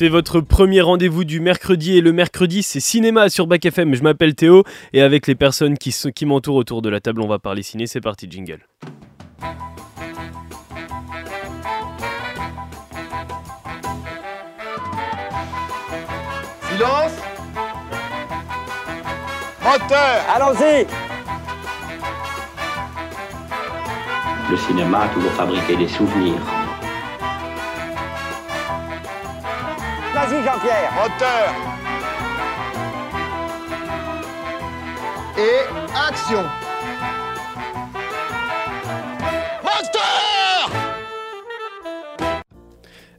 C'est votre premier rendez-vous du mercredi et le mercredi c'est cinéma sur Bac FM. Je m'appelle Théo et avec les personnes qui, qui m'entourent autour de la table on va parler ciné. C'est parti jingle. Silence Moteur Allons-y Le cinéma a toujours fabriqué des souvenirs. Vas-y Jean-Pierre. Moteur. Et action. Moteur.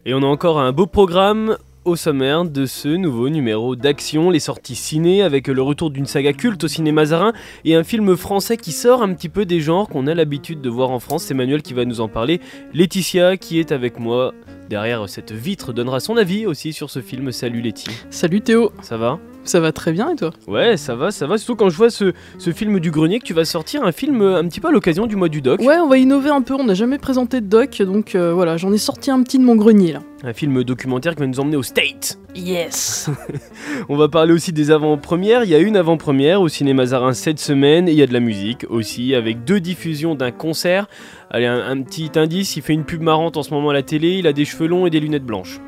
Et on a encore un beau programme au sommaire de ce nouveau numéro d'Action, les sorties ciné avec le retour d'une saga culte au cinéma zarin et un film français qui sort un petit peu des genres qu'on a l'habitude de voir en France. C'est Manuel qui va nous en parler. Laetitia qui est avec moi derrière cette vitre donnera son avis aussi sur ce film. Salut Letty. Salut Théo, Ça va? Ça va très bien et toi? Ouais, ça va, ça va. Surtout quand je vois ce, ce film du grenier que tu vas sortir, un film euh, un petit peu à l'occasion du mois du doc. Ouais, on va innover un peu, on n'a jamais présenté de doc, donc euh, voilà, j'en ai sorti un petit de mon grenier là. Un film documentaire qui va nous emmener au State. Yes On va parler aussi des avant-premières. Il y a une avant-première au cinéma Zarin cette semaine et il y a de la musique aussi avec deux diffusions d'un concert. Allez, un, un petit indice, il fait une pub marrante en ce moment à la télé, il a des cheveux longs et des lunettes blanches.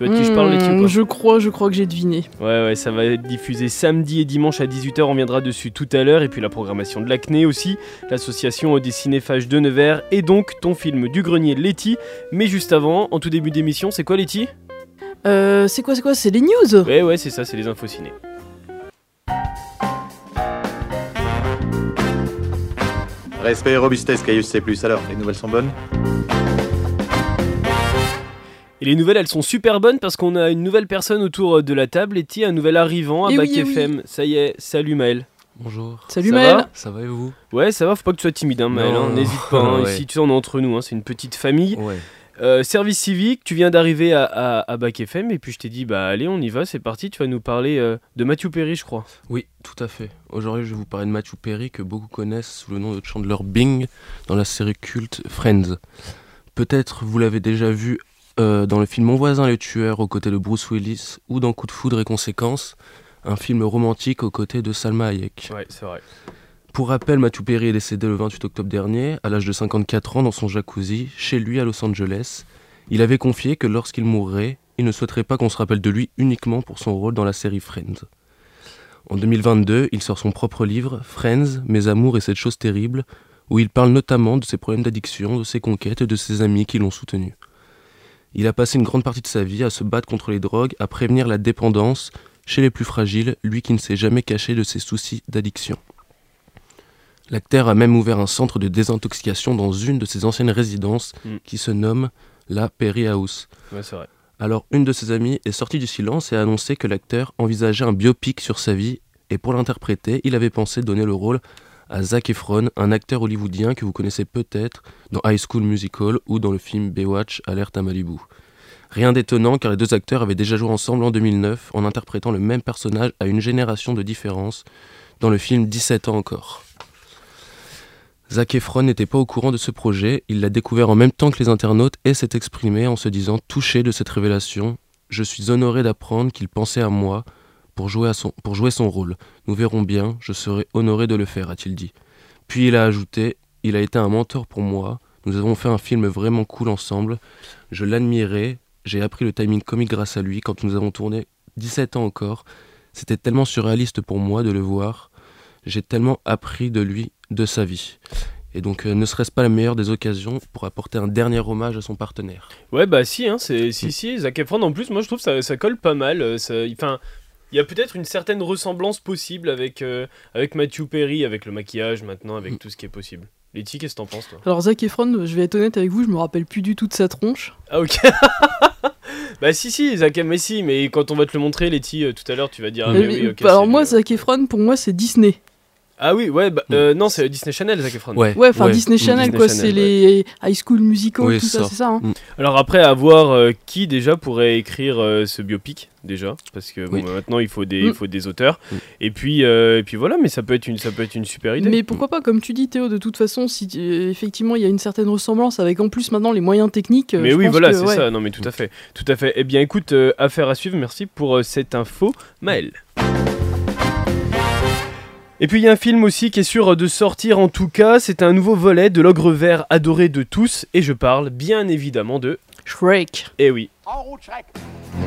Tu vois de qui je parle, Letty, ou Hmm, Je crois, je crois que j'ai deviné. Ouais, ouais, ça va être diffusé samedi et dimanche à 18h, on viendra dessus tout à l'heure. Et puis la programmation de l'Acné aussi, l'association des cinéphages de Nevers, et donc ton film du grenier Letty. Mais juste avant, en tout début d'émission, c'est quoi Letty? Euh, c'est quoi, c'est quoi? C'est les news? Ouais, ouais, c'est ça, c'est les infos ciné. Respect et robustesse, Caius C+. Alors, les nouvelles sont bonnes? Et les nouvelles, elles sont super bonnes parce qu'on a une nouvelle personne autour de la table, Letty, un nouvel arrivant à Eh Bac oui, eh oui. FM. Ça y est, salut Maël. Bonjour. Salut Ça Maël va Ça va et vous? Ouais, ça va, faut pas que tu sois timide, hein, Maël. Hein, N'hésite pas, hein, Ouais. ici tu sais, on est entre nous, hein, c'est une petite famille. Ouais. Euh, service civique, tu viens d'arriver à, à, à Bac FM et puis je t'ai dit bah allez on y va, c'est parti, tu vas nous parler euh, de Matthew Perry je crois. Oui, tout à fait. Aujourd'hui, je vais vous parler de Matthew Perry, que beaucoup connaissent sous le nom de Chandler Bing dans la série culte Friends. Peut-être vous l'avez déjà vu euh, dans le film Mon voisin le tueur aux côtés de Bruce Willis ou dans Coup de foudre et conséquences, un film romantique aux côtés de Salma Hayek. Ouais c'est vrai. Pour rappel, Matthew Perry est décédé le 28 octobre dernier, à l'âge de 54 ans, dans son jacuzzi, chez lui à Los Angeles. Il avait confié que lorsqu'il mourrait, il ne souhaiterait pas qu'on se rappelle de lui uniquement pour son rôle dans la série Friends. En 2022, il sort son propre livre, Friends, Mes amours et cette chose terrible, où il parle notamment de ses problèmes d'addiction, de ses conquêtes et de ses amis qui l'ont soutenu. Il a passé une grande partie de sa vie à se battre contre les drogues, à prévenir la dépendance chez les plus fragiles, lui qui ne s'est jamais caché de ses soucis d'addiction. L'acteur a même ouvert un centre de désintoxication dans une de ses anciennes résidences Mm. qui se nomme la Perry House. Ouais c'est vrai. Alors, une de ses amies est sortie du silence et a annoncé que l'acteur envisageait un biopic sur sa vie et pour l'interpréter, il avait pensé donner le rôle à Zac Efron, un acteur hollywoodien que vous connaissez peut-être dans High School Musical ou dans le film Baywatch Alerte à Malibu. Rien d'étonnant car les deux acteurs avaient déjà joué ensemble en 2009 en interprétant le même personnage à une génération de différence dans le film 17 ans encore. Zac Efron n'était pas au courant de ce projet, il l'a découvert en même temps que les internautes et s'est exprimé en se disant touché de cette révélation. Je suis honoré d'apprendre qu'il pensait à moi pour jouer, à son, pour jouer son rôle. Nous verrons bien, je serai honoré de le faire, a-t-il dit. Puis il a ajouté Il a été un mentor pour moi, nous avons fait un film vraiment cool ensemble, je l'admirais, j'ai appris le timing comique grâce à lui quand nous avons tourné 17 ans encore. C'était tellement surréaliste pour moi de le voir, j'ai tellement appris de lui, de sa vie. Et donc, euh, ne serait-ce pas la meilleure des occasions pour apporter un dernier hommage à son partenaire? Ouais bah si hein, c'est si si Zac Efron en plus moi je trouve ça ça colle pas mal. euh, Enfin il y a peut-être une certaine ressemblance possible avec euh, avec Matthew Perry, avec le maquillage maintenant, avec Mm. tout ce qui est possible. Letty qu'est-ce que t'en penses toi? Alors Zac Efron, je vais être honnête avec vous, je me rappelle plus du tout de sa tronche. Ah ok. bah si si Zac mais si mais quand on va te le montrer Letty euh, tout à l'heure tu vas dire ah, mais Euh, oui ok. alors c'est moi, Zac Efron, pour moi, c'est Disney. Ah oui, ouais, bah, euh, non, c'est Disney Channel, Zac Efron. Ouais. Ouais, enfin Disney Channel, Disney quoi, c'est les High School Musical, Oui, tout ça, ça. c'est ça. hein. Alors après, à voir euh, qui déjà pourrait écrire euh, ce biopic déjà, parce que bon, Oui. bah, maintenant il faut des, Mm. il faut des auteurs. Mm. Et puis, euh, et puis voilà, mais ça peut être une, ça peut être une super idée. Mais pourquoi pas, comme tu dis Théo, de toute façon, si euh, effectivement il y a une certaine ressemblance avec en plus maintenant les moyens techniques. euh, Mais je oui, pense voilà, c'est ouais. ça. Non, mais tout à fait, tout à fait. Eh bien, écoute, euh, affaire à suivre. Merci pour euh, cette info, Maël. Et puis il y a un film aussi qui est sûr de sortir en tout cas, c'est un nouveau volet de l'ogre vert adoré de tous, et je parle bien évidemment de... Shrek. Eh oui, En route, Shrek.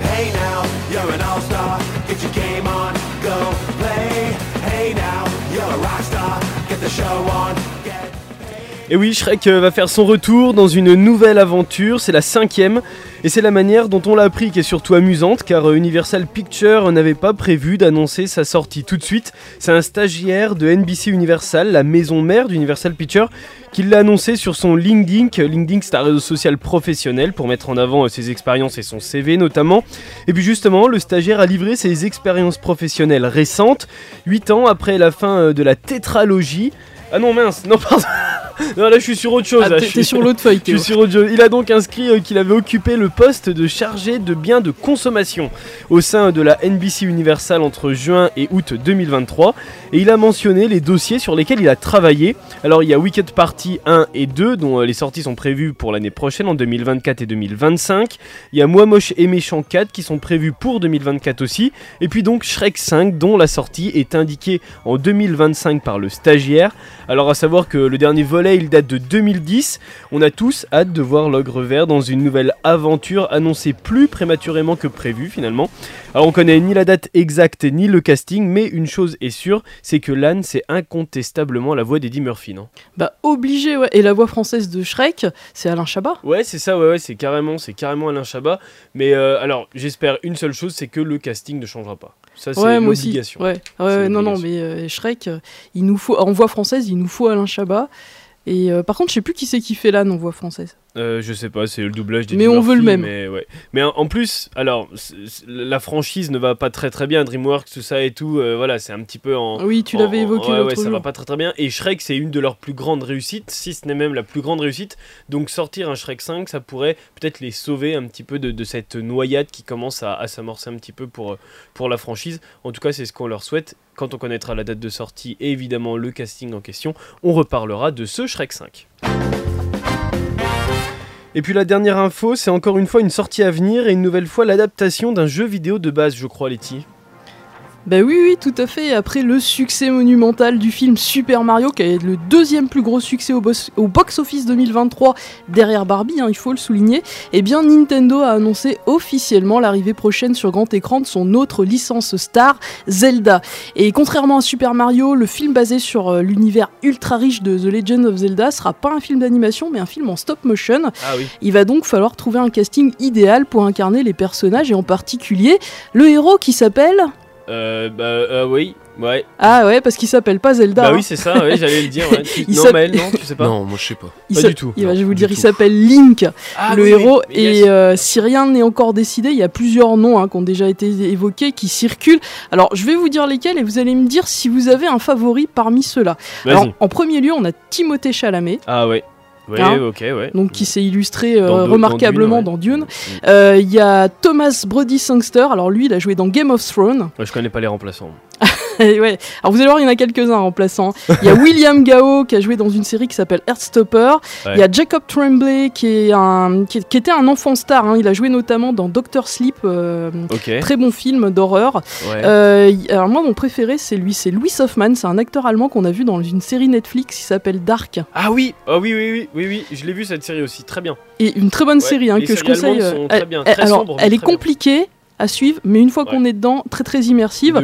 Hey now, you're an all-star. Get your game on, go Et oui, Shrek euh, va faire son retour dans une nouvelle aventure, c'est la cinquième, et c'est la manière dont on l'a appris qui est surtout amusante, car euh, Universal Pictures n'avait pas prévu d'annoncer sa sortie tout de suite. C'est un stagiaire de NBC Universal, la maison mère d'Universal Pictures, qui l'a annoncé sur son LinkedIn. LinkedIn, c'est un réseau social professionnel pour mettre en avant euh, ses expériences et son CV notamment. Et puis justement, le stagiaire a livré ses expériences professionnelles récentes, 8 ans après la fin de la tétralogie. Ah non mince, non pardon. non là je suis sur autre chose. Ah, t'es sur l'autre feuille, je suis sur autre chose. Il a donc inscrit euh, qu'il avait occupé le poste de chargé de biens de consommation au sein de la NBC Universal entre juin et août 2023 et il a mentionné les dossiers sur lesquels il a travaillé. Alors il y a Wicked Party 1 et 2 dont euh, les sorties sont prévues pour l'année prochaine en 2024 et 2025. Il y a Moi Moche et Méchant 4 qui sont prévus pour 2024 aussi et puis donc Shrek 5 dont la sortie est indiquée en 2025 par le stagiaire. Alors à savoir que le dernier il date de 2010. On a tous hâte de voir l'ogre vert dans une nouvelle aventure annoncée plus prématurément que prévu finalement. Alors on connaît ni la date exacte ni le casting, mais une chose est sûre, c'est que Lan c'est incontestablement la voix d'Eddie Murphy, non? Bah obligé, ouais. Et la voix française de Shrek, c'est Alain Chabat. Ouais, c'est ça, ouais, ouais, c'est carrément, c'est carrément Alain Chabat. Mais euh, alors, j'espère une seule chose, c'est que le casting ne changera pas. Ça, c'est Ouais, moi aussi. l'obligation. Ouais, non, non, mais euh, Shrek, euh, il nous faut, en voix française, il nous faut Alain Chabat. Et euh, par contre, je sais plus qui c'est qui fait l'âne en voix française. Euh, je sais pas, c'est le doublage des Mais on veut le même. Mais, ouais. mais en plus, alors, la franchise ne va pas très très bien, DreamWorks, tout ça et tout, euh, voilà, c'est un petit peu en. Oui, tu l'avais évoqué ouais, ouais, ça jour. va pas très très bien. Et Shrek, c'est une de leurs plus grandes réussites, si ce n'est même la plus grande réussite. Donc sortir un Shrek 5, ça pourrait peut-être les sauver un petit peu de, de cette noyade qui commence à, à s'amorcer un petit peu pour, pour la franchise. En tout cas, c'est ce qu'on leur souhaite. Quand on connaîtra la date de sortie et évidemment le casting en question, on reparlera de ce Shrek 5. Et puis la dernière info, c'est encore une fois une sortie à venir et une nouvelle fois l'adaptation d'un jeu vidéo de base, je crois, Letty. Bah oui, oui, tout à fait. Après le succès monumental du film Super Mario, qui est le deuxième plus gros succès au, box-office 2023 derrière Barbie, hein, il faut le souligner, eh bien Nintendo a annoncé officiellement l'arrivée prochaine sur grand écran de son autre licence star, Zelda. Et contrairement à Super Mario, le film basé sur euh, l'univers ultra riche de The Legend of Zelda sera pas un film d'animation, mais un film en stop motion. Ah oui. Il va donc falloir trouver un casting idéal pour incarner les personnages et en particulier le héros qui s'appelle Euh, bah euh, oui, ouais. Ah ouais, parce qu'il s'appelle pas Zelda. Bah hein. oui, c'est ça, ouais, j'allais le dire. ouais. Tu- Il non, s'appelle- Maël, non, tu sais pas Non, moi je sais pas. Il pas du tout, il va- non, je vais vous dire, il s'appelle Link, Ah le oui, héros. mais et yes. euh, si rien n'est encore décidé, il y a plusieurs noms hein, qui ont déjà été évoqués, qui circulent. Alors, je vais vous dire lesquels et vous allez me dire si vous avez un favori parmi ceux-là. Alors, en premier lieu, on a Timothée Chalamet, Ah ouais. Ouais, Hein ok, ouais. donc qui s'est illustré euh, Dans remarquablement dans Dune, ouais. Euh, Il y a Thomas Brody Sangster. Alors lui, il a joué dans Game of Thrones. Ouais, je connais pas les remplaçants. Ouais. Alors vous allez voir, il y en a quelques-uns en remplaçant. Il y a William Gao qui a joué dans une série qui s'appelle Heartstopper. Il y a Jacob Tremblay qui, est un, qui, qui était un enfant star. hein. Il a joué notamment dans Doctor Sleep, euh, très bon film d'horreur. Ouais. Euh, alors moi, mon préféré, c'est lui, c'est Louis Hoffman. C'est un acteur allemand qu'on a vu dans une série Netflix qui s'appelle Dark. Ah oui, ah oui, oui, oui, oui, oui, je l'ai vu cette série aussi, très bien. Et une très bonne Ouais, série hein, que je conseille. sont euh, très elle- bien, elle- très alors, elle est compliquée à suivre, mais une fois qu'on Ouais. est dedans, très très immersive.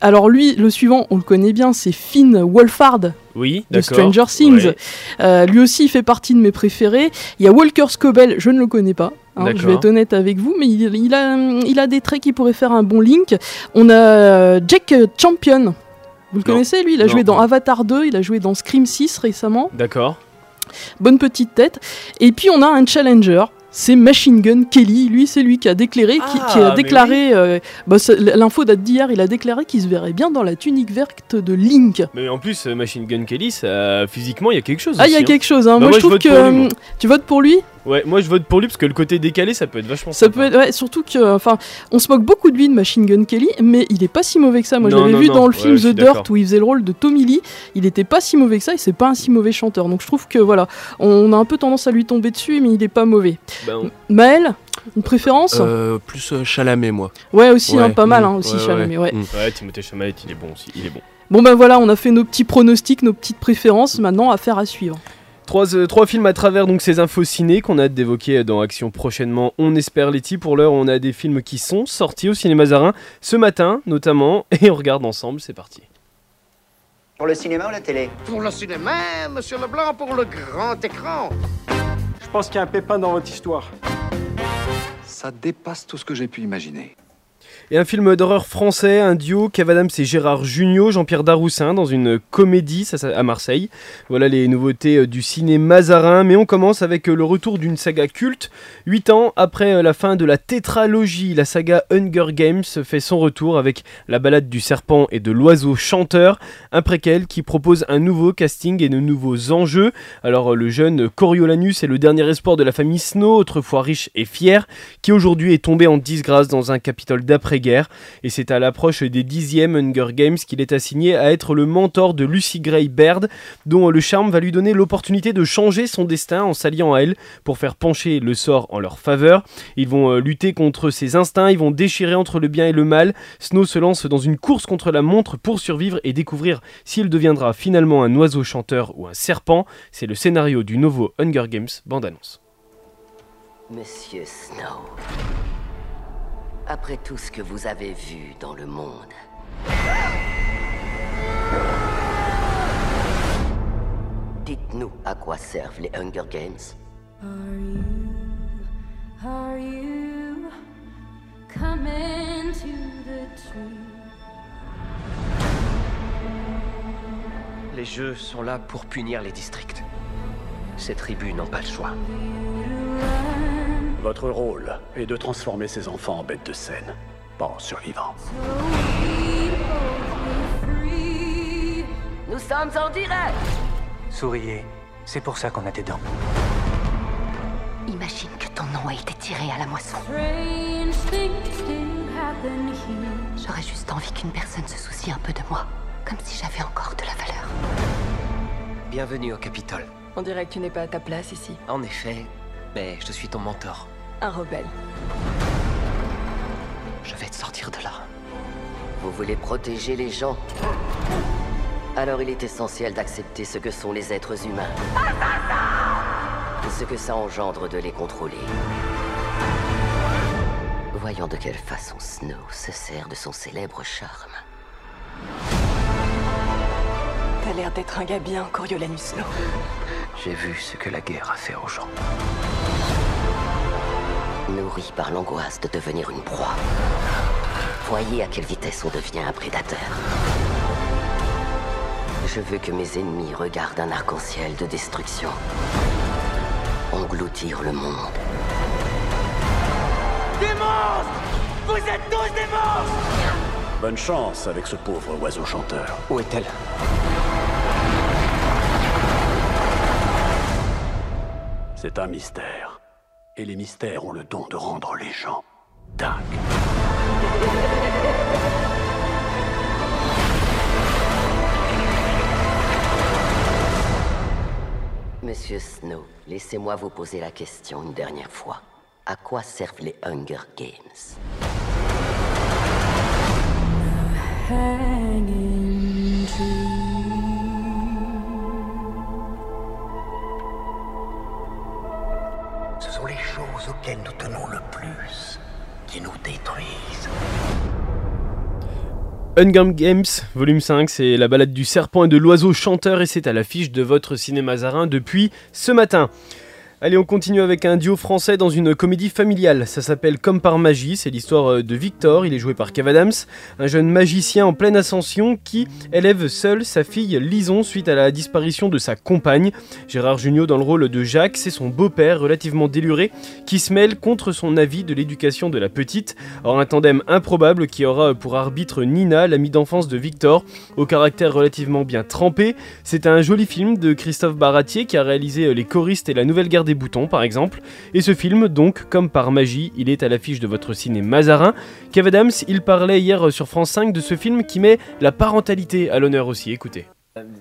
Alors lui, le suivant, on le connaît bien, c'est Finn Wolfhard Oui, de. Stranger Things. Ouais. Euh, lui aussi, il fait partie de mes préférés. Il y a Walker Scobell, je ne le connais pas. hein, je vais être honnête avec vous, mais il, il a, il a des traits qui pourraient faire un bon link. On a euh, Jack Champion. Vous le Non. connaissez, lui? Il a Non. joué dans Avatar 2, il a joué dans Scream 6 récemment. D'accord. Bonne petite tête. Et puis on a un challenger. C'est Machine Gun Kelly. Lui, c'est lui qui a déclaré, qui, Ah, qui a mais déclaré. euh, bah, L'info date d'hier. Il a déclaré qu'il se verrait bien dans la tunique verte de Link. Mais en plus, euh, Machine Gun Kelly, ça, physiquement, il y a quelque chose. Ah, il y a hein. quelque chose. Hein. Bah, moi, moi, je trouve que lui, euh, tu votes pour lui? Ouais, moi je vote pour lui parce que le côté décalé, ça peut être vachement Ça sympa. peut être, ouais, surtout que, enfin, on se moque beaucoup de lui de Machine Gun Kelly, mais il est pas si mauvais que ça. Moi, je l'avais vu non. dans le Ouais, film The Dirt où il faisait le rôle de Tommy Lee. Il était pas si mauvais que ça, et c'est pas un si mauvais chanteur. Donc, je trouve que voilà, on a un peu tendance à lui tomber dessus, mais il est pas mauvais. Ben, on- Maël, une préférence Euh, plus euh, Chalamet, moi. Ouais, aussi, hein, Ouais, pas mal, mm, hein, aussi, ouais, Chalamet, ouais. mm. Ouais, Timothée Chalamet, il est bon aussi, il est bon. Bon, ben voilà, on a fait nos petits pronostics, nos petites préférences. Maintenant, affaire à suivre. Trois, euh, trois films à travers donc ces infos ciné qu'on a hâte d'évoquer dans Action prochainement. On espère Letty. Pour l'heure, on a des films qui sont sortis au cinéma Zarin ce matin notamment et on regarde ensemble. C'est parti. Pour le cinéma ou la télé? Pour le cinéma, monsieur Leblanc, pour le grand écran. Je pense qu'il y a un pépin dans votre histoire. Ça dépasse tout ce que j'ai pu imaginer. Et un film d'horreur français, un duo, Kev Adams et Gérard Jugnot, Jean-Pierre Daroussin, dans une comédie ça, à Marseille. Voilà les nouveautés euh, du ciné mazarin, mais on commence avec euh, le retour d'une saga culte. Huit ans après euh, la fin de la tétralogie, la saga Hunger Games fait son retour avec la balade du serpent et de l'oiseau chanteur, un préquel qui propose un nouveau casting et de nouveaux enjeux. Alors le jeune Coriolanus est le dernier espoir de la famille Snow, autrefois riche et fier, qui aujourd'hui est tombé en disgrâce dans un capitole d'après-guerre. Et c'est à l'approche des dixièmes Hunger Games qu'il est assigné à être le mentor de Lucy Gray Baird, dont le charme va lui donner l'opportunité de changer son destin en s'alliant à elle pour faire pencher le sort en leur faveur. Ils vont euh, lutter contre ses instincts, ils vont déchirer entre le bien et le mal. Snow se lance dans une course contre la montre pour survivre et découvrir s'il deviendra finalement un oiseau chanteur ou un serpent. C'est le scénario du nouveau Hunger Games bande-annonce. Monsieur Snow, après tout ce que vous avez vu dans le monde, dites-nous à quoi servent les Hunger Games. Are you, are you coming to the tree? Les jeux sont là pour punir les districts. Ces tribus n'ont pas le choix. Votre rôle est de transformer ces enfants en bêtes de scène, pas en survivants. Nous sommes en direct Souriez, c'est pour ça qu'on a des dents. Imagine que ton nom a été tiré à la moisson. Strange things do happen here. J'aurais juste envie qu'une personne se soucie un peu de moi, comme si j'avais encore de la valeur. Bienvenue au Capitole. On dirait que tu n'es pas à ta place ici. En effet, mais je suis ton mentor. Un rebelle. Je vais te sortir de là. Vous voulez protéger les gens? Alors il est essentiel d'accepter ce que sont les êtres humains. Et ce que ça engendre de les contrôler. Voyons de quelle façon Snow se sert de son célèbre charme. T'as l'air d'être un gars bien, Coriolanus Snow. J'ai vu ce que la guerre a fait aux gens. Nourri par l'angoisse de devenir une proie. Voyez à quelle vitesse on devient un prédateur. Je veux que mes ennemis regardent un arc-en-ciel de destruction. Engloutir le monde. Des monstres Vous êtes tous des monstres Bonne chance avec ce pauvre oiseau chanteur. Où est-elle? C'est un mystère. Et les mystères ont le don de rendre les gens dingues. Monsieur Snow, laissez-moi vous poser la question une dernière fois. À quoi servent les Hunger Games? Auxquelles nous tenons le plus qui nous détruisent. Hunger Games, volume 5, c'est la balade du serpent et de l'oiseau chanteur et c'est à l'affiche de votre cinéma zarin depuis ce matin. Allez, on continue avec un duo français dans une comédie familiale. Ça s'appelle Comme par magie. C'est l'histoire euh, de Victor. Il est joué par Kev Adams, un jeune magicien en pleine ascension qui élève seul sa fille Lison suite à la disparition de sa compagne. Gérard Jugnot dans le rôle de Jacques, c'est son beau-père relativement déluré qui se mêle contre son avis de l'éducation de la petite. Or, un tandem improbable qui aura pour arbitre Nina, l'amie d'enfance de Victor, au caractère relativement bien trempé. C'est un joli film de Christophe Baratier qui a réalisé euh, Les choristes et la nouvelle guerre boutons par exemple. Et ce film, donc, comme par magie, il est à l'affiche de votre ciné Mazarin. Kev Adams, il parlait hier sur France 5 de ce film qui met la parentalité à l'honneur aussi. Écoutez.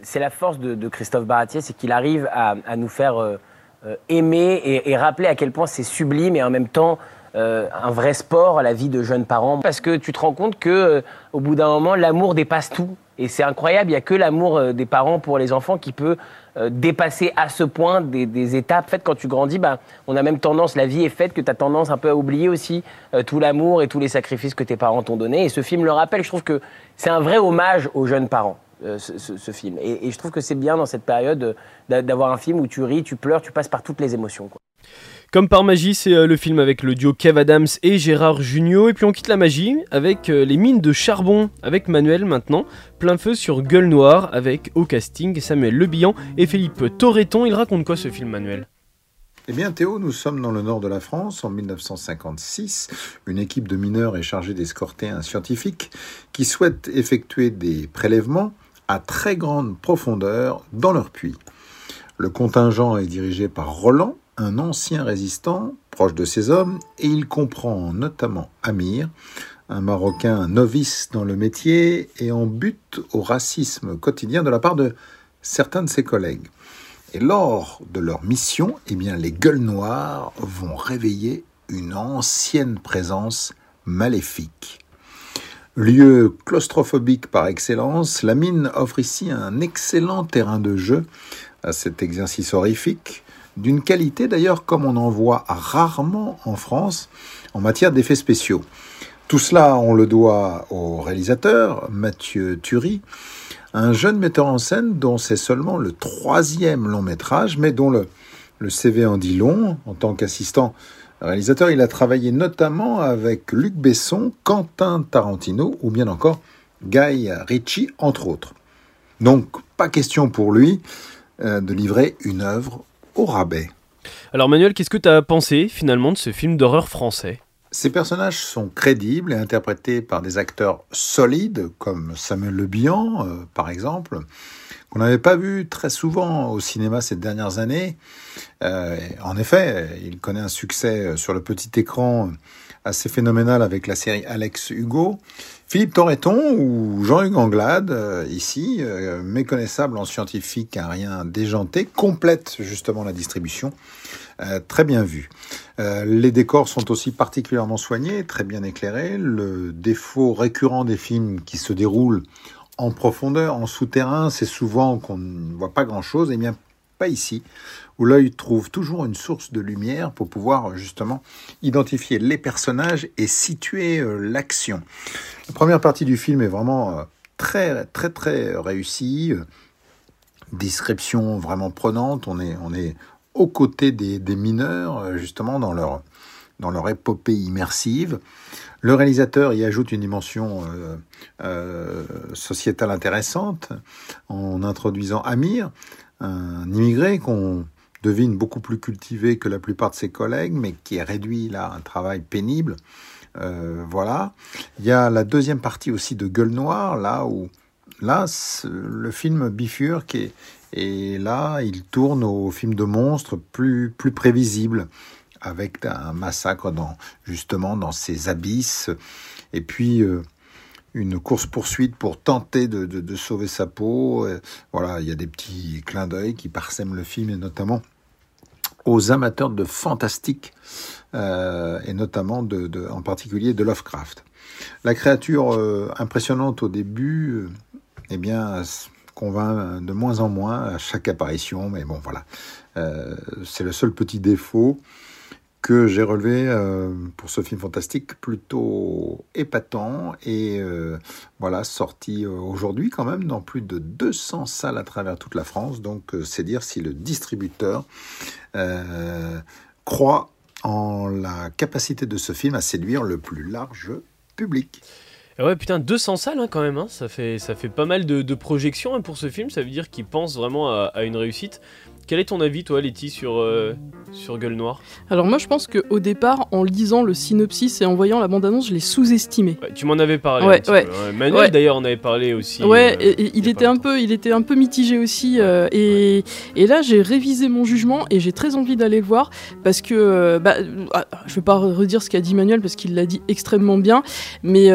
C'est la force de, Christophe Baratier, c'est qu'il arrive à, nous faire euh, euh, aimer et, rappeler à quel point c'est sublime et en même temps euh, un vrai sport la vie de jeunes parents. Parce que tu te rends compte que euh, au bout d'un moment, l'amour dépasse tout. Et c'est incroyable, il n'y a que l'amour euh, des parents pour les enfants qui peut euh, dépasser à ce point des, des étapes. En fait, quand tu grandis, bah, on a même tendance, la vie est faite que tu as tendance un peu à oublier aussi euh, tout l'amour et tous les sacrifices que tes parents t'ont donnés. Et ce film le rappelle, je trouve que c'est un vrai hommage aux jeunes parents. euh, Ce, ce- ce film. Et, et je trouve que c'est bien dans cette période euh, d'a- d'avoir un film où tu ris, tu pleures, tu passes par toutes les émotions. quoi. Comme par magie, c'est euh, le film avec le duo Kev Adams et Gérard Jugnot. Et puis on quitte la magie avec euh, les mines de charbon avec Manuel maintenant. Plein feu sur Gueule Noire avec au casting Samuel Le Bihan et Philippe Torreton. Il raconte quoi ce film, Manuel? Eh bien, Théo, nous sommes dans le nord de la France en 1956. Une équipe de mineurs est chargée d'escorter un scientifique qui souhaite effectuer des prélèvements à très grande profondeur dans leur puits. Le contingent est dirigé par Roland, un ancien résistant proche de ces hommes, et il comprend notamment Amir, un Marocain novice dans le métier et en butte au racisme quotidien de la part de certains de ses collègues. Et lors de leur mission, eh bien, les gueules noires vont réveiller une ancienne présence maléfique. Lieu claustrophobique par excellence, la mine offre ici un excellent terrain de jeu à cet exercice horrifique, d'une qualité d'ailleurs comme on en voit rarement en France en matière d'effets spéciaux. Tout cela, on le doit au réalisateur, Mathieu Turi, un jeune metteur en scène dont c'est seulement le troisième long métrage, mais dont le, le CV en dit long. En tant qu'assistant réalisateur, il a travaillé notamment avec Luc Besson, Quentin Tarantino ou bien encore Guy Ritchie, entre autres. Donc, pas question pour lui euh, de livrer une œuvre au rabais. Alors Manuel, qu'est-ce que tu as pensé finalement de ce film d'horreur français? Ces personnages sont crédibles et interprétés par des acteurs solides, comme Samuel Le Bihan, euh, par exemple, qu'on n'avait pas vu très souvent au cinéma ces dernières années. Euh, en effet, il connaît un succès euh, sur le petit écran assez phénoménal avec la série Alex Hugo. Philippe Torreton ou Jean-Hugues Anglade, euh, ici, méconnaissable en scientifique, un rien déjanté, complète justement la distribution. Très bien vu. Les décors sont aussi particulièrement soignés, très bien éclairés. Le défaut récurrent des films qui se déroulent en profondeur, en souterrain, c'est souvent qu'on ne voit pas grand-chose. Eh bien, pas ici, où l'œil trouve toujours une source de lumière pour pouvoir justement identifier les personnages et situer euh, l'action. La première partie du film est vraiment euh, très très très réussie. euh, Description vraiment prenante. On est on est aux côtés des, des mineurs justement dans leur dans leur épopée immersive. Le réalisateur y ajoute une dimension euh, euh, sociétale intéressante en introduisant Amir, un immigré qu'on devine beaucoup plus cultivé que la plupart de ses collègues, mais qui est réduit là à un travail pénible. Euh, voilà. Il y a la deuxième partie aussi de Gueule Noire, là où là le film bifurque et, et là il tourne au film de monstres plus plus prévisible avec un massacre dans justement dans ces abysses et puis euh, une course poursuite pour tenter de, sauver sa peau. Voilà, il y a des petits clins d'œil qui parsèment le film et notamment aux amateurs de fantastique euh, et notamment de, en particulier de Lovecraft. La créature euh, impressionnante au début, euh, eh bien, convainc de moins en moins à chaque apparition, mais bon, voilà, c'est le seul petit défaut. Que j'ai relevé euh, pour ce film fantastique plutôt épatant et euh, voilà sorti euh, aujourd'hui quand même dans plus de 200 salles à travers toute la France. Donc euh, c'est dire si le distributeur croit en la capacité de ce film à séduire le plus large public. Ouais, putain, 200 salles hein, quand même, hein. ça, fait, ça fait pas mal de, projections hein, pour ce film, ça veut dire qu'il pense vraiment à une réussite. Quel est ton avis, toi, Letty, sur, euh, sur Gueule Noire Alors moi je pense qu'au départ, en lisant le synopsis et en voyant la bande-annonce, je l'ai sous-estimé. Ouais, Tu m'en avais parlé. Ouais, un petit ouais. peu. Manuel, d'ailleurs, en avait parlé aussi. Ouais, euh, et, et il était un peu, il était un peu mitigé aussi. euh, et, et là, j'ai révisé mon jugement et j'ai très envie d'aller le voir parce que, bah, ah, je vais pas redire ce qu'a dit Manuel parce qu'il l'a dit extrêmement bien. Mais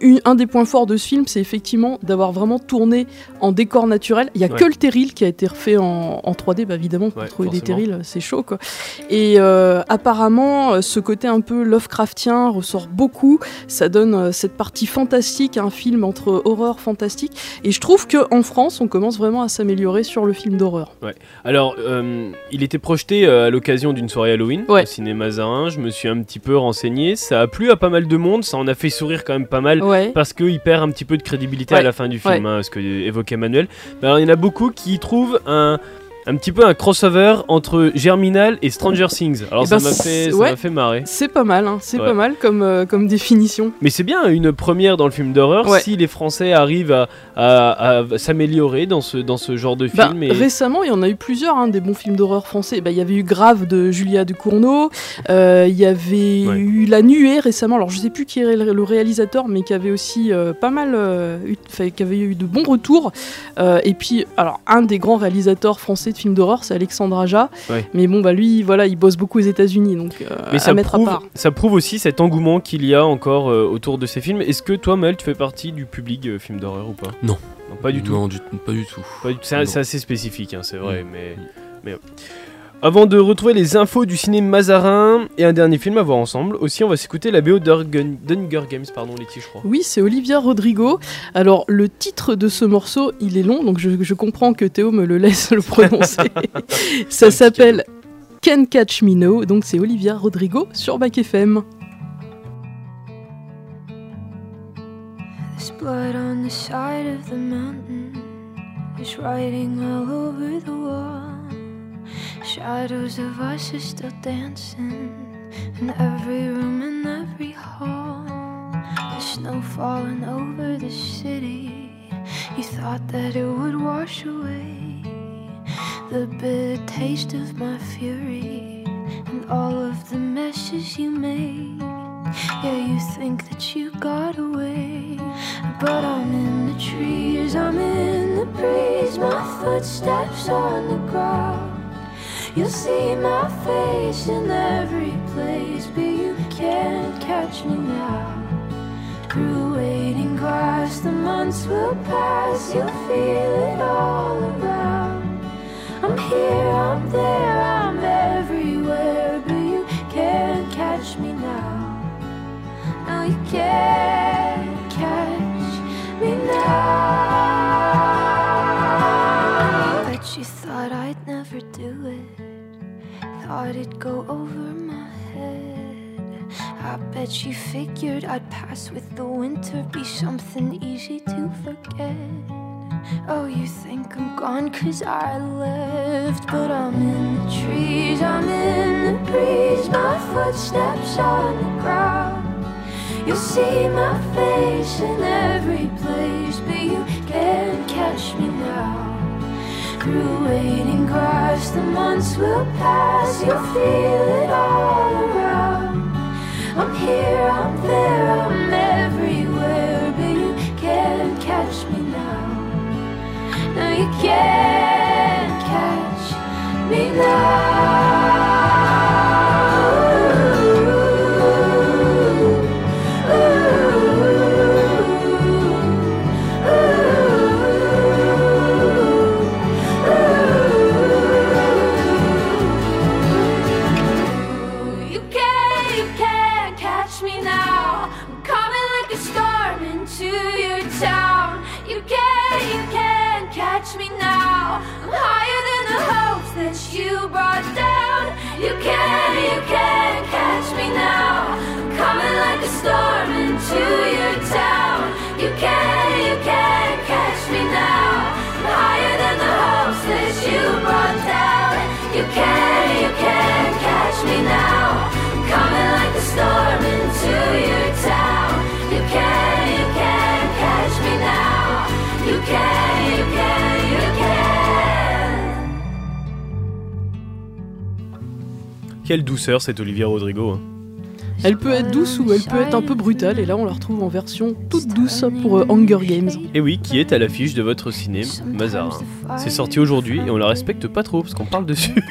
une- un des points forts de ce film, c'est effectivement d'avoir vraiment tourné en décor naturel. Il y a Ouais. que le terril qui a été refait en, en 3D, bah évidemment, pour Ouais, trouver des terrils, c'est chaud quoi. Et euh, apparemment, euh, ce côté un peu Lovecraftien ressort beaucoup. Ça donne euh, cette partie fantastique, un film entre horreur fantastique. Et je trouve que en France, on commence vraiment à s'améliorer sur le film d'horreur. Ouais. Alors, euh, il était projeté à l'occasion d'une soirée Halloween au cinéma Zarin. Je me suis un petit peu renseigné. Ça a plu à pas mal de monde. Ça en a fait sourire quand même pas mal. Ouais. Parce qu'il perd un petit peu de crédibilité à la fin du film, Ouais. hein, ce que évoquait Manuel. Mais alors, il y en a beaucoup qui trouvent un. Un petit peu un crossover entre Germinal et Stranger Things. Alors Eh ça ben, m'a fait, ça ouais. fait marrer. C'est pas mal, hein, c'est Ouais. pas mal comme, euh, comme définition. Mais c'est bien une première dans le film d'horreur Ouais. si les Français arrivent à, à- à s'améliorer dans ce, dans ce genre de Bah, film. et- Récemment, il y en a eu plusieurs, hein, des bons films d'horreur français. Bah, Il y avait eu Grave de Julia Ducournau, euh, il y avait eu La Nuée récemment, alors je sais plus qui est le réalisateur, mais qui avait aussi euh, pas mal, eu, qui avait eu de bons retours. Et puis, alors, un des grands réalisateurs français de films d'horreur, c'est Alexandre Aja. Ouais. Mais bon, bah lui, voilà, il bosse beaucoup aux États-Unis, donc euh, Mais à ça mettre prouve, à part. ça prouve aussi cet engouement qu'il y a encore euh, autour de ces films. Est-ce que toi, Mel, tu fais partie du public euh, film d'horreur ou pas? Non. Non, pas du tout. Non, du- pas du tout. C'est assez spécifique, hein, c'est vrai. Mm. Mais, mais avant de retrouver les infos du cinéma Mazarin et un dernier film à voir ensemble, aussi on va s'écouter la BO d'Hunger Games, pardon, Letty, je crois. Oui, c'est Olivia Rodrigo. Alors, le titre de ce morceau, il est long, donc je, je comprends que Théo me le laisse le prononcer. Ça s'appelle Can Catch Me Now, donc c'est Olivia Rodrigo sur Bac FM. There's blood on the side of the mountain. There's writing all over the wall. Shadows of us are still dancing in every room and every hall. The snow falling over the city. You thought that it would wash away the bitter taste of my fury and all of the messes you made. Yeah, you think that you got away, but I'm in the trees, I'm in the breeze, my footsteps on the ground. You'll see my face in every place, but you can't catch me now. Through waiting grass, the months will pass, you'll feel it all around. I'm here, I'm there, I'm everywhere, but you can't catch me now. No, you can't catch me now. Bet you thought I'd never do it. Thought it'd go over my head. I bet you figured I'd pass with the winter, be something easy to forget. Oh, you think I'm gone cause I left, but I'm in the trees, I'm in the breeze, my footsteps on the ground. You'll see my face in every place, but you can't catch me now. Through waiting grass, the months will pass, you'll feel it all around. I'm here, I'm there, I'm everywhere, but you can't catch me now. No, you can't catch me now. Catch me now. I'm higher than the hopes that you brought down. You can't, you can't catch me now. Coming like a storm into your town. You can't, you can't catch me now. Higher than the hopes that you brought down. You can't, you can't catch me now. Coming like a storm into your Quelle douceur cette Olivia Rodrigo. hein. Elle peut être douce ou elle peut être un peu brutale, et là on la retrouve en version toute douce pour euh, Hunger Games. Et oui, qui est à l'affiche de votre ciné Mazarin. C'est sorti aujourd'hui et on la respecte pas trop parce qu'on parle dessus.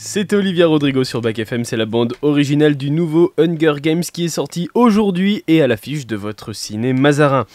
C'était Olivia Rodrigo sur Bac FM, c'est la bande originale du nouveau Hunger Games qui est sorti aujourd'hui et à l'affiche de votre ciné Mazarin.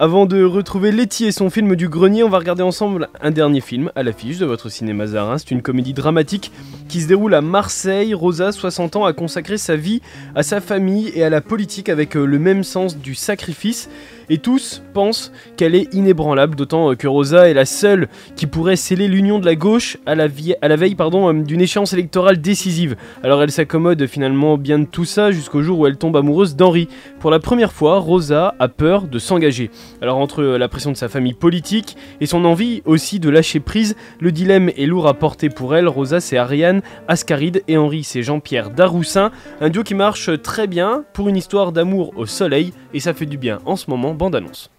Avant de retrouver Letty et son film du grenier, on va regarder ensemble un dernier film à l'affiche de votre ciné Mazarin. C'est une comédie dramatique qui se déroule à Marseille. Rosa, 60 ans, a consacré sa vie à sa famille et à la politique avec euh, le même sens du sacrifice. Et tous pensent qu'elle est inébranlable, d'autant euh, que Rosa est la seule qui pourrait sceller l'union de la gauche à la, à la veille euh, d'une échéance électorale décisive. Alors elle s'accommode finalement bien de tout ça jusqu'au jour où elle tombe amoureuse d'Henri. Pour la première fois, Rosa a peur de s'engager. Alors entre euh, la pression de sa famille politique et son envie aussi de lâcher prise, le dilemme est lourd à porter pour elle. Rosa c'est Ariane Ascaride et Henri c'est Jean-Pierre Daroussin. Un duo qui marche très bien pour une histoire d'amour au soleil et ça fait du bien en ce moment, bande annonce.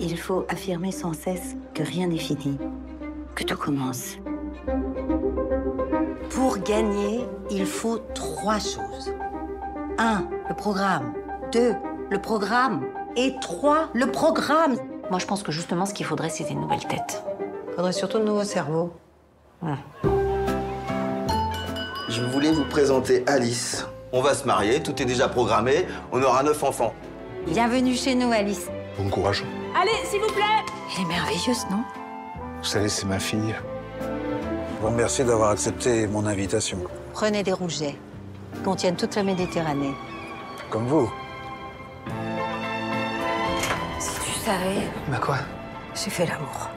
Il faut affirmer sans cesse que rien n'est fini, que tout commence. Pour gagner, il faut trois choses. Un, le programme. Deux, le programme. Et trois, le programme. Moi, je pense que justement, ce qu'il faudrait, c'est des nouvelles têtes. Faudrait surtout de nouveaux cerveaux. Je voulais vous présenter Alice. On va se marier, tout est déjà programmé, on aura neuf enfants. Bienvenue chez nous, Alice. Bon courage. Allez, s'il vous plaît Elle est merveilleuse, non? Vous savez, c'est ma fille. Je vous remercie d'avoir accepté mon invitation. Prenez des rougets. Ils contiennent toute la Méditerranée. Comme vous. Bah quoi? J'ai fait l'amour.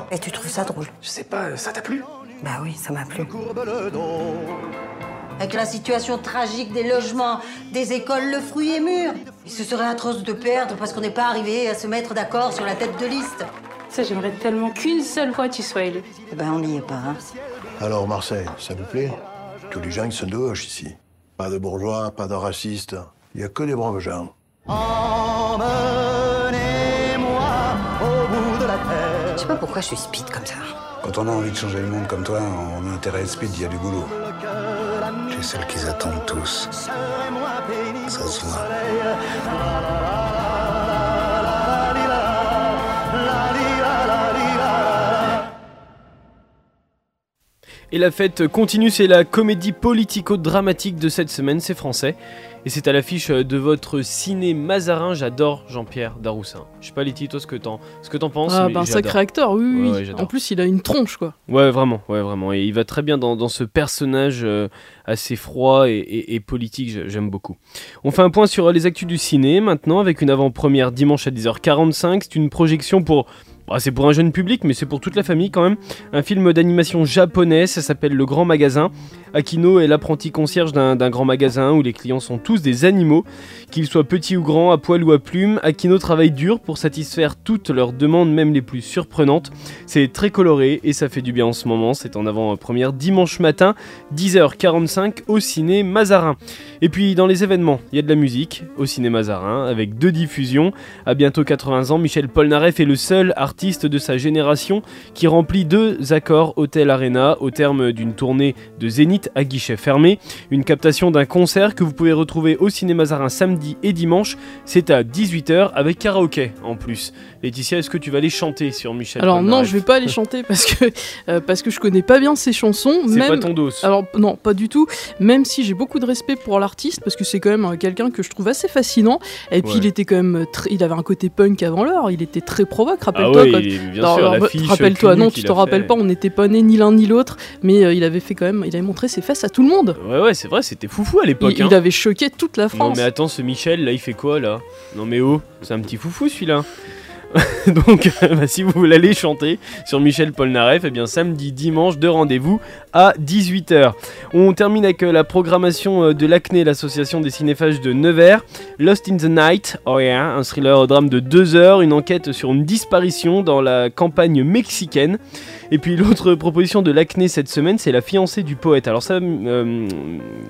Et tu trouves ça drôle? Je sais pas, ça t'a plu? Bah oui, ça m'a plu. Avec la situation tragique des logements, des écoles, le fruit est mûr. Et ce serait atroce de perdre parce qu'on n'est pas arrivé à se mettre d'accord sur la tête de liste. Ça, j'aimerais tellement qu'une seule fois tu sois élu. Eh ben, on n'y est pas, hein. Alors Marseille, ça vous plaît? Tous les gens ils sont de gauche ici. Pas de bourgeois, pas de racistes. Il y a que des braves gens. Pas pourquoi je suis speed comme ça. Quand on a envie de changer le monde comme toi, on a intérêt à être speed, il y a du boulot. Es celle qu'ils attendent tous. Ça se voit. Et la fête continue, c'est la comédie politico-dramatique de cette semaine, c'est français. Et c'est à l'affiche de votre ciné Mazarin, j'adore Jean-Pierre Daroussin. Je sais pas Letty, toi ce que t'en, ce que t'en penses Ah, mais bah, un sacré acteur, oui, oui. Ouais, oui. ouais, j'adore. en plus, il a une tronche, quoi. Ouais, vraiment, ouais, vraiment. Et il va très bien dans, dans ce personnage euh, assez froid et, et- et politique, j'aime beaucoup. On fait un point sur les actus du ciné maintenant avec une avant-première dimanche à 10h45. C'est une projection pour. Bah, c'est pour un jeune public, mais c'est pour toute la famille quand même. Un film d'animation japonais, ça s'appelle Le Grand Magasin. Akino est l'apprenti concierge d'un d'un grand magasin où les clients sont tous des animaux. Qu'ils soient petits ou grands, à poil ou à plumes, Akino travaille dur pour satisfaire toutes leurs demandes, même les plus surprenantes. C'est très coloré et ça fait du bien en ce moment. C'est en avant-première dimanche matin, 10h45 au ciné Mazarin. Et puis dans les événements, il y a de la musique au ciné Mazarin avec deux diffusions. À bientôt 80 ans, Michel Polnareff est le seul artiste de sa génération qui remplit deux accords Hotel Arena au terme d'une tournée de Zénith à guichet fermé. Une captation d'un concert que vous pouvez retrouver au ciné Mazarin samedi et dimanche. C'est à 18h avec karaoké en plus. Laetitia, est-ce que tu vas aller chanter sur Michel Alors non, je vais pas aller chanter parce que euh, parce que je connais pas bien ses chansons. C'est même... pas ton dos. Alors non, pas du tout. Même si j'ai beaucoup de respect pour l'artiste parce que c'est quand même euh, quelqu'un que je trouve assez fascinant. Et puis Ouais. il était quand même très, il avait un côté punk avant l'heure. Il était très provoque. Rappelle-toi. Ah ouais, quand- Non, Rappelle-toi, cul non, tu t'en rappelles pas. On n'était pas nés ni l'un ni l'autre, mais euh, il avait fait quand même, il avait montré ses fesses à tout le monde. Ouais, ouais, c'est vrai, c'était foufou à l'époque. Il, hein. il avait choqué toute la Non France. mais attends, ce Michel là, il fait quoi là? Non mais oh, c'est un petit foufou celui-là. Donc bah, si vous voulez aller chanter sur Michel Polnareff, eh bien samedi, dimanche, deux rendez-vous à 18h. On termine avec euh, la programmation euh, de l'Acné, l'association des cinéphages de Nevers. Lost in the Night, oh yeah, un thriller drame de 2 heures, une enquête sur une disparition dans la campagne mexicaine. Et puis l'autre proposition de l'Acné cette semaine, c'est la fiancée du poète. Alors ça, euh,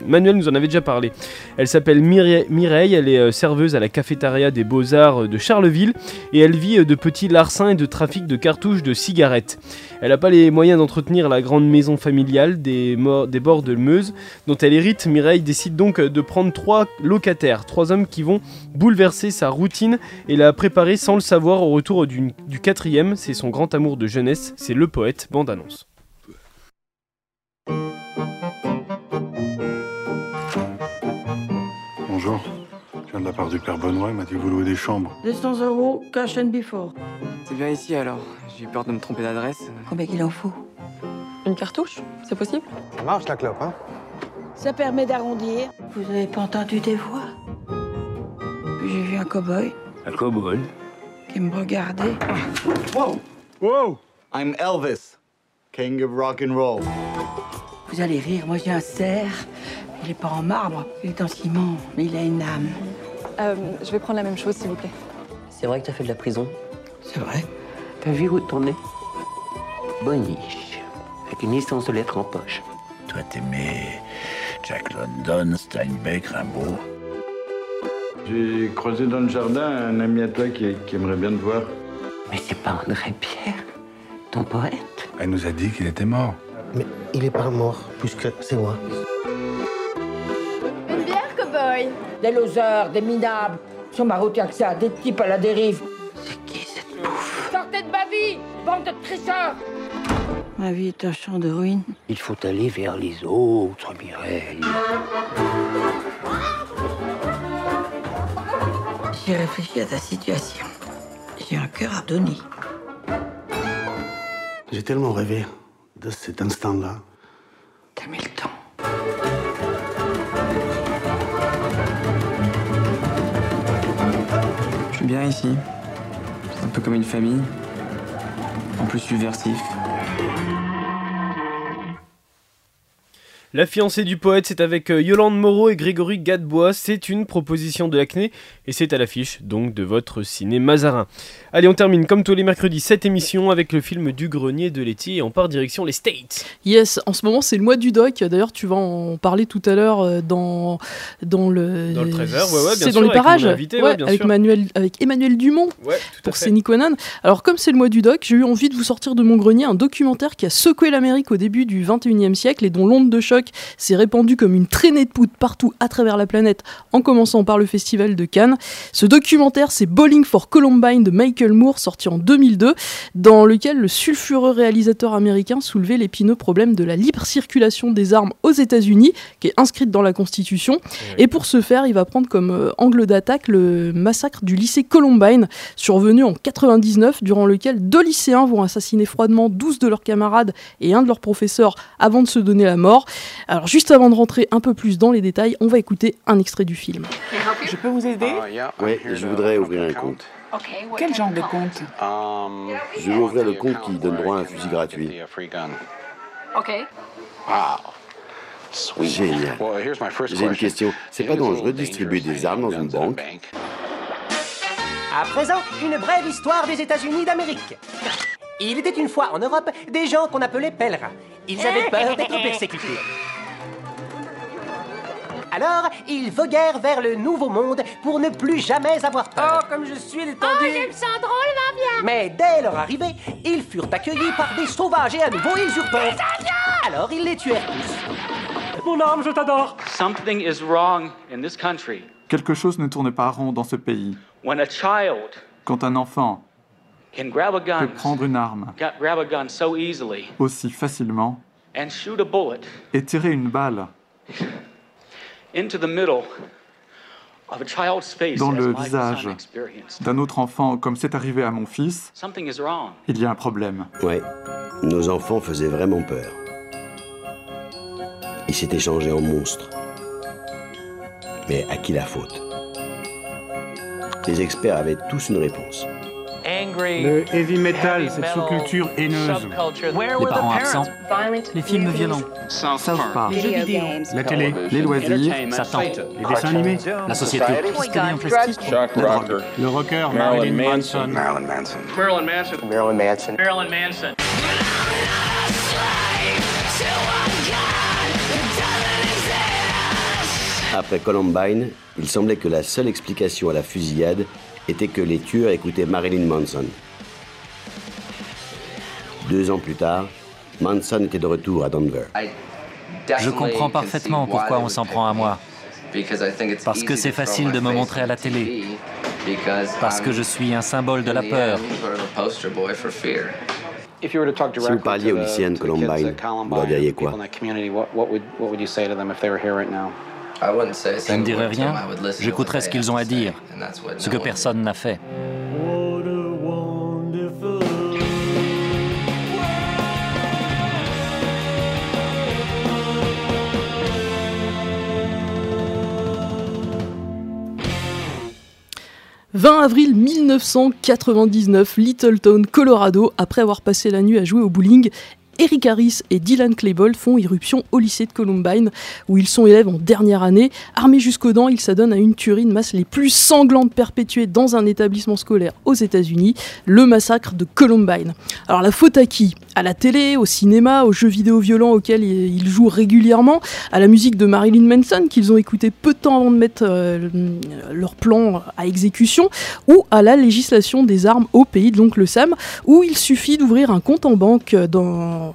Manuel nous en avait déjà parlé. Elle s'appelle Mireille, elle est serveuse à la cafétéria des Beaux-Arts de Charleville et elle vit de petits larcins et de trafic de cartouches de cigarettes. Elle n'a pas les moyens d'entretenir la grande maison familiale des, bords de Meuse dont elle hérite. Mireille décide donc euh, de prendre trois locataires, trois hommes qui vont bouleverser sa routine et la préparer sans le savoir au retour du quatrième. C'est son grand amour de jeunesse, c'est le poète. Bande annonce. Bonjour. Je viens de la part du père Benoît, il m'a dit que vous louez des chambres. 200 euros, cash and before. C'est bien ici alors. J'ai eu peur de me tromper d'adresse. Combien qu'il en faut? Une cartouche C'est possible? Ça marche la clope, hein? Ça permet d'arrondir. Vous avez pas entendu des voix? J'ai vu un cow-boy Un cowboy. qui me regardait. Wow! Wow! I'm Elvis, king of rock and roll. Vous allez rire, moi j'ai un cerf. Il est pas en marbre, il est en ciment, mais il a une âme. Euh, je vais prendre la même chose s'il vous plaît. C'est vrai que t'as fait de la prison? C'est vrai. T'as vu où ton nez Boniche. Avec une licence de lettres en poche. Toi, t'aimais Jack London, Steinbeck, Rimbaud. J'ai croisé dans le jardin un ami à toi qui, qui aimerait bien te voir. Mais c'est pas André Pierre, ton poète. Elle nous a dit qu'il était mort. Mais il est pas mort, puisque c'est moi. Une bière, cow-boy Des losers, des minables. Sur ma route, que ça, des types à la dérive. C'est qui cette bouffe? Sortez de ma vie, bande de tricheurs Ma vie est un champ de ruines. Il faut aller vers les autres, Mireille. J'ai réfléchi à ta situation. J'ai un cœur à donner. J'ai tellement rêvé de cet instant-là. T'as mis le temps. Je suis bien ici. C'est un peu comme une famille. En plus subversif. La fiancée du poète, c'est avec euh, Yolande Moreau et Grégory Gadebois. C'est une proposition de l'acné et c'est à l'affiche donc de votre ciné Mazarin. Allez, on termine comme tous les mercredis cette émission avec le film du grenier de Letty et on part direction les States. Yes, en ce moment c'est le mois du doc. D'ailleurs, tu vas en parler tout à l'heure euh, dans dans le. Dans le 13h, ouais, ouais, bien C'est dans les parages. invité, Ouais, ouais, bien avec sûr. Manuel, avec Emmanuel Dumont. Tout pour fait. C'est Niconan. Alors comme c'est le mois du doc, j'ai eu envie de vous sortir de mon grenier un documentaire qui a secoué l'Amérique au début du 21e siècle et dont l'onde de choc s'est répandue comme une traînée de poudre partout à travers la planète, en commençant par le festival de Cannes. Ce documentaire, c'est Bowling for Columbine de Michael Moore, sorti en 2002, dans lequel le sulfureux réalisateur américain soulevait l'épineux problème de la libre circulation des armes aux États-Unis, qui est inscrite dans la Constitution. Et pour ce faire, il va prendre comme euh, angle d'attaque le massacre du lycée Columbine, survenu en 99, durant lequel deux lycéens vont assassiner froidement 12 de leurs camarades et un de leurs professeurs avant de se donner la mort. Alors juste avant de rentrer un peu plus dans les détails, on va écouter un extrait du film. Je peux vous aider Oui, je voudrais ouvrir un compte. Quel genre de compte? Je veux ouvrir le compte qui donne droit à un fusil gratuit. Ok. Génial. J'ai une question. C'est pas dangereux de distribuer des armes dans une banque? À présent, une brève histoire des États-Unis d'Amérique. Il était une fois en Europe des gens qu'on appelait pèlerins. Ils avaient peur d'être persécutés. Alors, ils voguèrent vers le Nouveau Monde pour ne plus jamais avoir peur. Oh, comme je suis détendu Oh, j'aime ça drôle, va bien Mais dès leur arrivée, ils furent accueillis par des sauvages et à nouveau ils eurent peur. Alors, ils les tuèrent tous. Mon âme, je t'adore Something is wrong in this country Quelque chose ne tourne pas rond dans ce pays. when a child Quand un enfant peut prendre une arme got- grab a gun so easily, aussi facilement and shoot a bullet. et tirer une balle, into the middle of a child's face dans le visage d'un autre enfant, comme c'est arrivé à mon fils, Something is wrong. il y a un problème. Ouais, nos enfants faisaient vraiment peur. Ils s'étaient changés en monstres. Mais à qui la faute? Les experts avaient tous une réponse. Le heavy metal, cette sous-culture haineuse. Les parents absents. Les films violents. South Park, Les jeux vidéo. la télé, les loisirs, Satan. Les dessins animés. La société. Pistolet en plastique. La drogue. Le rocker Marilyn Manson. Marilyn Manson. Marilyn Manson. Marilyn Manson. Marilyn Manson. Après Columbine, il semblait que la seule explication à la fusillade était que les tueurs écoutaient Marilyn Manson. Deux ans plus tard, Manson était de retour à Denver. Je comprends parfaitement pourquoi on s'en prend à moi. Parce que c'est facile de me montrer à la télé. Parce que je suis un symbole de la peur. Si vous parliez aux lycéens de Columbine, vous leur diriez quoi? Je ne dirai rien, j'écouterai ce qu'ils ont à dire, ce que personne n'a fait. « 20 avril 1999, Littleton, Colorado, après avoir passé la nuit à jouer au bowling, Eric Harris et Dylan Klebold font irruption au lycée de Columbine, où ils sont élèves en dernière année. Armés jusqu'aux dents, ils s'adonnent à une tuerie de masse les plus sanglantes perpétuées dans un établissement scolaire aux États-Unis, le massacre de Columbine. Alors la faute à qui? À la télé, au cinéma, aux jeux vidéo violents auxquels ils jouent régulièrement, à la musique de Marilyn Manson qu'ils ont écouté peu de temps avant de mettre euh, leur plan à exécution, ou à la législation des armes au pays de l'oncle Sam, où il suffit d'ouvrir un compte en banque dans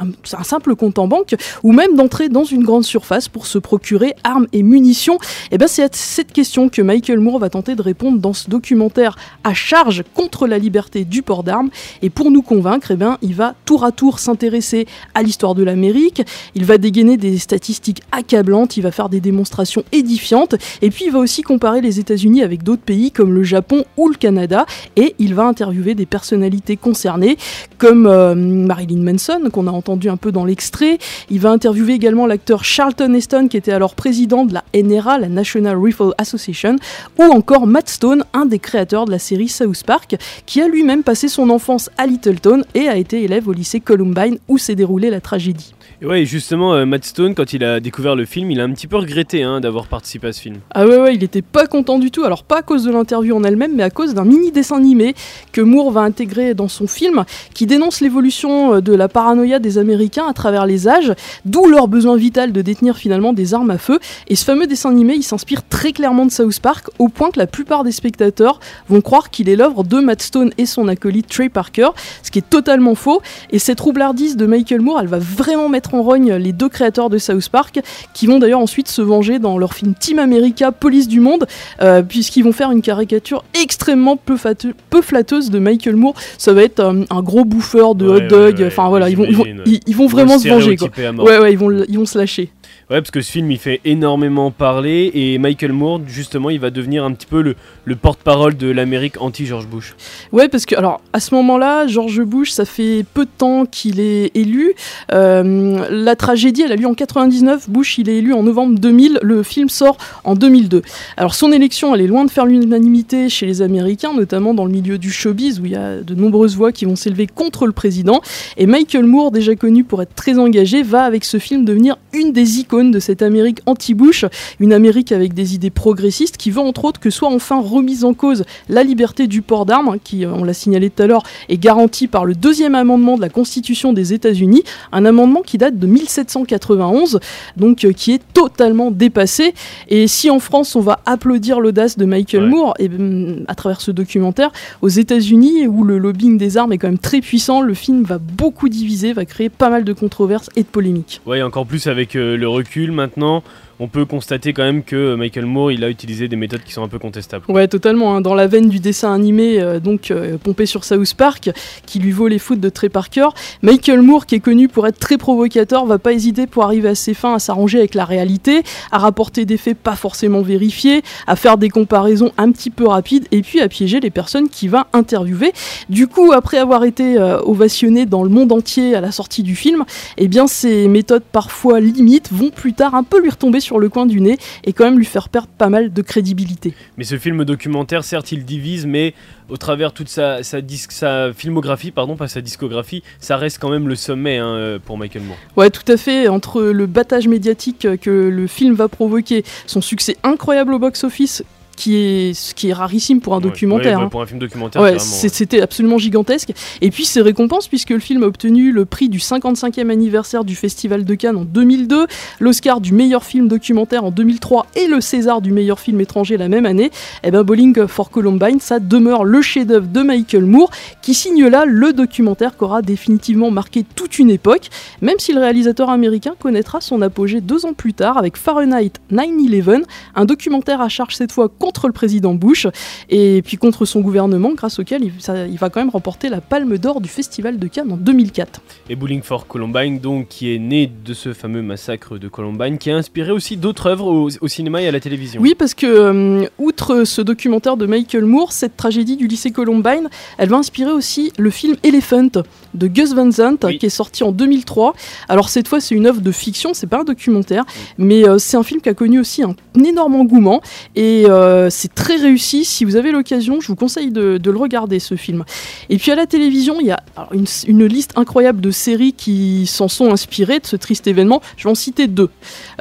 un, un simple compte en banque, ou même d'entrer dans une grande surface pour se procurer armes et munitions. Et ben c'est à cette question que Michael Moore va tenter de répondre dans ce documentaire à charge contre la liberté du port d'armes. Et pour nous convaincre, eh ben, il va tour à tour s'intéresser à l'histoire de l'Amérique. Il va dégainer des statistiques accablantes. Il va faire des démonstrations édifiantes. Et puis il va aussi comparer les États-Unis avec d'autres pays comme le Japon ou le Canada. Et il va interviewer des personnalités concernées comme euh, Marilyn Manson qu'on a entendu un peu dans l'extrait. Il va interviewer également l'acteur Charlton Heston qui était alors président de la NRA, la National Rifle Association, ou encore Matt Stone, un des créateurs de la série South Park, qui a lui-même passé son enfance à Littleton et a été élève au lycée Columbine où s'est déroulée la tragédie. Et ouais, justement, euh, Matt Stone, quand il a découvert le film, il a un petit peu regretté hein, d'avoir participé à ce film. Ah ouais, ouais, il était pas content du tout. Alors, pas à cause de l'interview en elle-même, mais à cause d'un mini dessin animé que Moore va intégrer dans son film, qui dénonce l'évolution euh, de la paranoïa des Américains à travers les âges, d'où leur besoin vital de détenir finalement des armes à feu. Et ce fameux dessin animé, il s'inspire très clairement de South Park, au point que la plupart des spectateurs vont croire qu'il est l'œuvre de Matt Stone et son acolyte Trey Parker, ce qui est totalement faux. Et cette roublardise de Michael Moore, elle va vraiment mettre en rogne les deux créateurs de South Park, qui vont d'ailleurs ensuite se venger dans leur film Team America, Police du Monde, euh, puisqu'ils vont faire une caricature extrêmement peu, flatte- peu flatteuse de Michael Moore. Ça va être euh, un gros bouffeur de Ouais, hot dog. ouais, ouais, enfin voilà, ils vont, ils vont, j'imagine, ouais. ils, ils vont Ils vont vraiment se venger. Quoi. Ouais, ouais, ils vont, ils vont se lâcher. Ouais, parce que ce film il fait énormément parler et Michael Moore, justement, il va devenir un petit peu le, le porte-parole de l'Amérique anti-George Bush. Ouais, parce que alors à ce moment-là, George Bush, ça fait peu de temps qu'il est élu. Euh, la tragédie, elle a lieu en 99. Bush, il est élu en novembre 2000. Le film sort en 2002. Alors son élection, elle est loin de faire l'unanimité chez les Américains, notamment dans le milieu du showbiz où il y a de nombreuses voix qui vont s'élever contre le président. Et Michael Moore, déjà connu pour être très engagé, va avec ce film devenir une des icônes de cette Amérique anti-Bush, une Amérique avec des idées progressistes qui veut entre autres que soit enfin remise en cause la liberté du port d'armes, hein, qui, euh, on l'a signalé tout à l'heure, est garantie par le deuxième amendement de la Constitution des États-Unis, un amendement qui date de 1791, donc euh, qui est totalement dépassé. Et si en France on va applaudir l'audace de Michael Moore, et, hum, à travers ce documentaire, aux États-Unis où le lobbying des armes est quand même très puissant, le film va beaucoup diviser, va créer pas mal de controverses et de polémiques. Et encore plus avec euh, le recul maintenant, on peut constater quand même que Michael Moore, il a utilisé des méthodes qui sont un peu contestables. Ouais, totalement. hein. Dans la veine du dessin animé, euh, donc euh, pompé sur South Park, qui lui vaut les foot de Trey Parker, Michael Moore, qui est connu pour être très provocateur, va pas hésiter pour arriver à ses fins à s'arranger avec la réalité, à rapporter des faits pas forcément vérifiés, à faire des comparaisons un petit peu rapides, et puis à piéger les personnes qu'il va interviewer. Du coup, après avoir été euh, ovationné dans le monde entier à la sortie du film, eh bien, ces méthodes parfois limites vont plus tard un peu lui retomber sur le coin du nez et quand même lui faire perdre pas mal de crédibilité. Mais ce film documentaire, certes, il divise, mais au travers toute sa, sa, disque, sa filmographie, pardon, pas sa discographie, ça reste quand même le sommet hein, euh, pour Michael Moore. Ouais, tout à fait. Entre le battage médiatique que le film va provoquer, son succès incroyable au box-office, qui est ce qui est rarissime pour un documentaire. Ouais, hein. pour un film documentaire, Ouais, c'était absolument gigantesque. Et puis ses récompenses, puisque le film a obtenu le prix du 55e anniversaire du Festival de Cannes en 2002, l'Oscar du meilleur film documentaire en 2003 et le César du meilleur film étranger la même année, et ben Bowling for Columbine, ça demeure le chef-d'œuvre de Michael Moore, qui signe là le documentaire qu'aura définitivement marqué toute une époque, même si le réalisateur américain connaîtra son apogée deux ans plus tard avec Fahrenheit 9/11, un documentaire à charge cette fois contre le président Bush et puis contre son gouvernement, grâce auquel il, ça- il va quand même remporter la Palme d'Or du Festival de Cannes en 2004. Et Bowling for Columbine, donc, qui est né de ce fameux massacre de Columbine, qui a inspiré aussi d'autres œuvres au, au cinéma et à la télévision. Oui, parce que, euh, outre ce documentaire de Michael Moore, cette tragédie du lycée Columbine, elle va inspirer aussi le film Elephant de Gus Van Sant, qui est sorti en 2003. Alors, cette fois, c'est une œuvre de fiction, c'est pas un documentaire, mais euh, c'est un film qui a connu aussi un énorme engouement et euh, c'est très réussi. Si vous avez l'occasion, je vous conseille de, de le regarder, ce film. Et puis, à la télévision, il y a une, une liste incroyable de séries qui s'en sont inspirées de ce triste événement. Je vais en citer deux.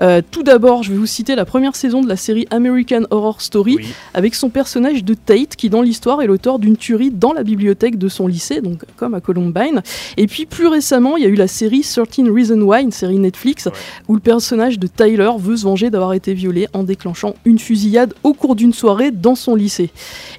Euh, tout d'abord, je vais vous citer la première saison de la série American Horror Story avec son personnage de Tate qui, dans l'histoire, est l'auteur d'une tuerie dans la bibliothèque de son lycée, donc comme à Columbine. Et puis plus récemment, il y a eu la série 13 Reasons Why, une série Netflix, où le personnage de Tyler veut se venger d'avoir été violé en déclenchant une fusillade au cours soirée dans son lycée.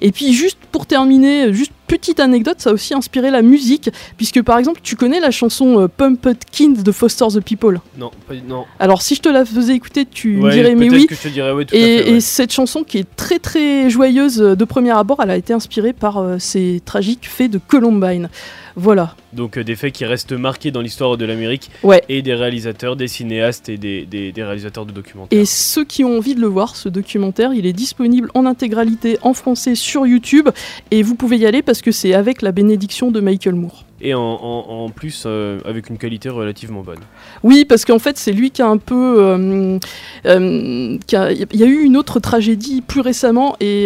Et puis juste pour terminer, juste petite anecdote, ça a aussi inspiré la musique, puisque par exemple, tu connais la chanson euh, Pumped Kings de Foster the People? Non, pas, non. alors si je te la faisais écouter, tu me dirais mais peut-être oui. que je te dirais oui, tout à et, fait, ouais. et cette chanson qui est très très joyeuse euh, de premier abord, elle a été inspirée par euh, ces tragiques faits de Columbine. Voilà. Donc euh, des faits qui restent marqués dans l'histoire de l'Amérique Ouais. et des réalisateurs, des cinéastes et des, des- des réalisateurs de documentaires. Et ceux qui ont envie de le voir, ce documentaire, il est disponible en intégralité en français sur YouTube et vous pouvez y aller parce que c'est avec la bénédiction de Michael Moore. Et en, en- en plus euh, avec une qualité relativement bonne. Oui, parce qu'en fait, c'est lui qui a un peu. euh, euh, qui a- Il y a eu une autre tragédie plus récemment et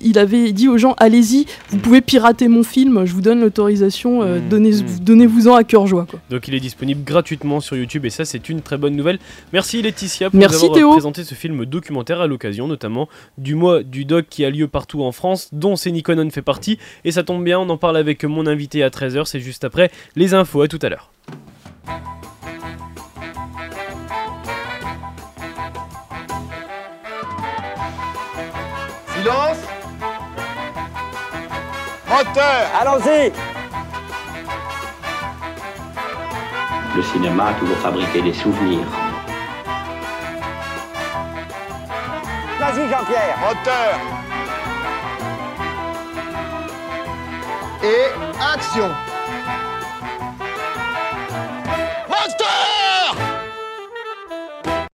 il avait dit aux gens allez-y, vous pouvez pirater mon film, je vous donne l'autorisation, euh, donnez- donnez-vous-en à cœur joie. Quoi. Donc il est disponible gratuitement sur YouTube et ça c'est une très bonne nouvelle. Merci Laetitia pour Merci, nous avoir Théo. présenté ce film documentaire à l'occasion notamment du mois du doc qui a lieu partout en France dont Séniconon fait partie et ça tombe bien on en parle avec mon invité à 13h c'est juste après les infos. À tout à l'heure. Silence. Moteur. Allons-y. Le cinéma a toujours fabriqué des souvenirs. Vas-y Jean-Pierre. Moteur. Et action